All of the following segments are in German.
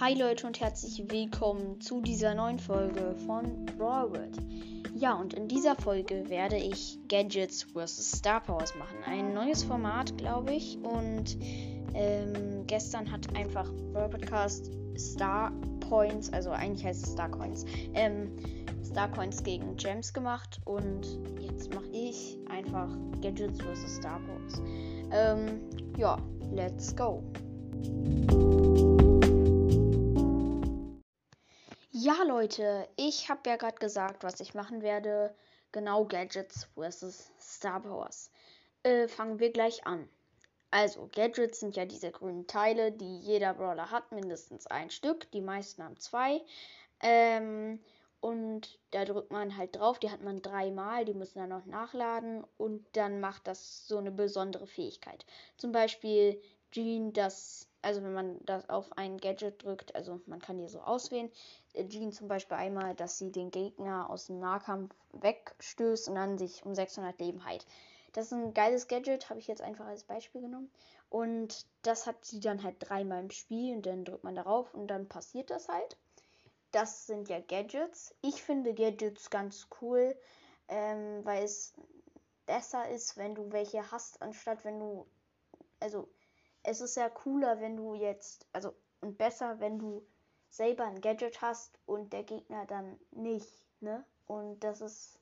Hi Leute und herzlich willkommen zu dieser neuen Folge von Brawlworld. Ja, und in dieser Folge werde ich Gadgets vs. Star Powers machen. Ein neues Format, glaube ich. Und ähm, gestern hat einfach Brawl Podcast Star Points, also eigentlich heißt es Star Coins, ähm, Star Coins gegen Gems gemacht. Und jetzt mache ich einfach Gadgets vs. Star Powers. Ähm, ja, let's go. Ja, Leute, ich habe ja gerade gesagt, was ich machen werde. Genau Gadgets vs. Star Powers. Äh, fangen wir gleich an. Also, Gadgets sind ja diese grünen Teile, die jeder Brawler hat, mindestens ein Stück. Die meisten haben zwei. Ähm, und da drückt man halt drauf, die hat man dreimal, die müssen dann noch nachladen und dann macht das so eine besondere Fähigkeit. Zum Beispiel Jean, das, also wenn man das auf ein Gadget drückt, also man kann die so auswählen, äh, Jean zum Beispiel einmal, dass sie den Gegner aus dem Nahkampf wegstößt und dann sich um 600 Leben heilt. Das ist ein geiles Gadget, habe ich jetzt einfach als Beispiel genommen. Und das hat sie dann halt dreimal im Spiel und dann drückt man darauf und dann passiert das halt. Das sind ja Gadgets. Ich finde Gadgets ganz cool, ähm, weil es besser ist, wenn du welche hast, anstatt wenn du. Also, es ist ja cooler, wenn du jetzt. Also, und besser, wenn du selber ein Gadget hast und der Gegner dann nicht, ne? Und das ist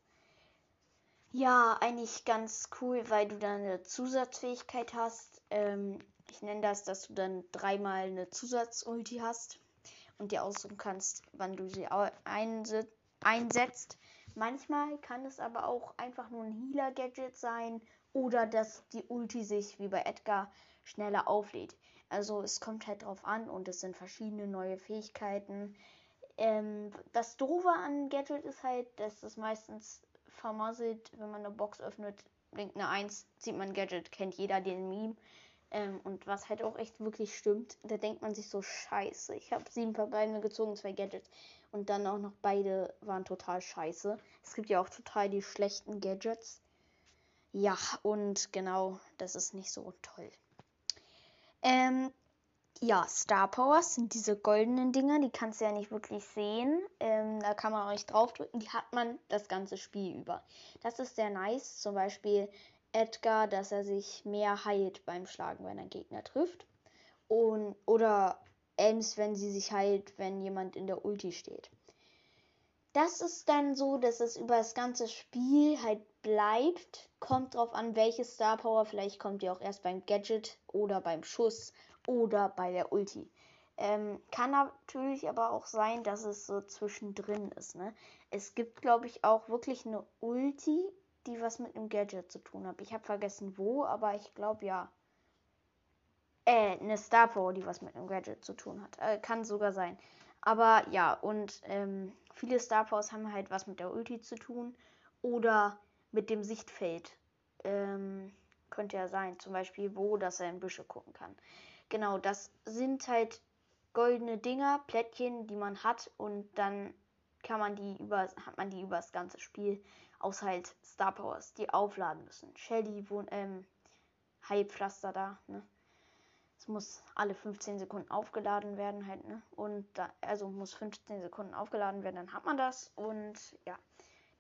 ja eigentlich ganz cool, weil du dann eine Zusatzfähigkeit hast. Ähm, ich nenne das, dass du dann dreimal eine Zusatzulti hast und dir aussuchen kannst, wann du sie einsetzt. Manchmal kann es aber auch einfach nur ein Healer-Gadget sein oder dass die Ulti sich wie bei Edgar schneller auflädt. Also es kommt halt drauf an und es sind verschiedene neue Fähigkeiten. Ähm, das Doofe an Gadget ist halt, dass es meistens vermasselt, wenn man eine Box öffnet, blinkt eine 1, sieht man Gadget, kennt jeder den Meme. Ähm, und was halt auch echt wirklich stimmt, da denkt man sich so, scheiße, ich habe sieben Verbleibende gezogen, zwei Gadgets. Und dann auch noch beide waren total scheiße. Es gibt ja auch total die schlechten Gadgets. Ja, und genau, das ist nicht so toll. Ähm, ja, Star Powers sind diese goldenen Dinger, die kannst du ja nicht wirklich sehen. Ähm, da kann man auch nicht draufdrücken. Die hat man das ganze Spiel über. Das ist sehr nice. Zum Beispiel Edgar, dass er sich mehr heilt beim Schlagen, wenn ein Gegner trifft. Und, oder Ems, wenn sie sich heilt, wenn jemand in der Ulti steht. Das ist dann so, dass es über das ganze Spiel halt bleibt. Kommt drauf an, welche Star Power. Vielleicht kommt die auch erst beim Gadget oder beim Schuss oder bei der Ulti. Ähm, kann natürlich aber auch sein, dass es so zwischendrin ist. Ne? Es gibt, glaube ich, auch wirklich eine Ulti, die was mit einem Gadget zu tun hat. Ich habe vergessen wo, aber ich glaube ja. Äh, eine Star Power, die was mit einem Gadget zu tun hat. Äh, kann sogar sein. Aber ja, und ähm, viele Star Powers haben halt was mit der Ulti zu tun oder mit dem Sichtfeld. Ähm, könnte ja sein, zum Beispiel wo, dass er in Büsche gucken kann. Genau, das sind halt goldene Dinger, Plättchen, die man hat und dann kann man die über, hat man die über das ganze Spiel, außer halt Star Powers, die aufladen müssen. Shelly, ähm, Heilpflaster da, ne? Es muss alle 15 Sekunden aufgeladen werden halt, ne? Und da, also muss 15 Sekunden aufgeladen werden, dann hat man das und ja,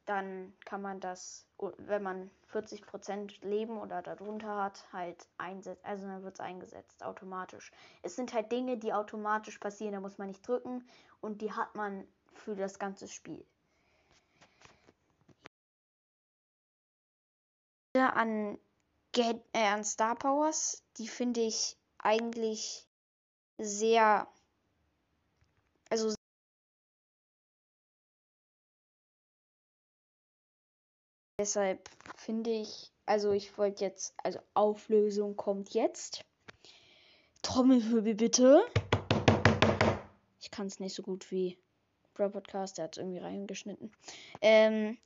dann kann man das, wenn man 40% Leben oder darunter hat, halt einsetzen. Also dann wird es eingesetzt, automatisch. Es sind halt Dinge, die automatisch passieren, da muss man nicht drücken und die hat man für das ganze Spiel. An, Get äh, an Star Powers, die finde ich eigentlich sehr, also deshalb finde ich, also ich wollte jetzt, also Auflösung kommt jetzt. Trommelwirbel bitte. Ich kann es nicht so gut wie Pro Podcast, der hat es irgendwie reingeschnitten. Ähm,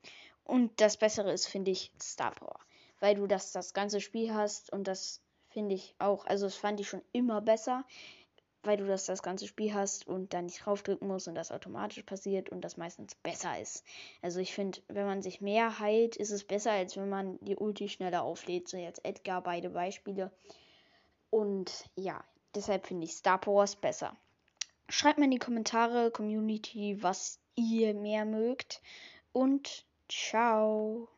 und das Bessere ist, finde ich, Star Power. Weil du das, das ganze Spiel hast und das finde ich auch, also das fand ich schon immer besser, weil du das das ganze Spiel hast und dann nicht draufdrücken musst und das automatisch passiert und das meistens besser ist. Also ich finde, wenn man sich mehr heilt, ist es besser, als wenn man die Ulti schneller auflädt. So jetzt Edgar, beide Beispiele. Und ja, deshalb finde ich Star Wars besser. Schreibt mir in die Kommentare, Community, was ihr mehr mögt. Und ciao.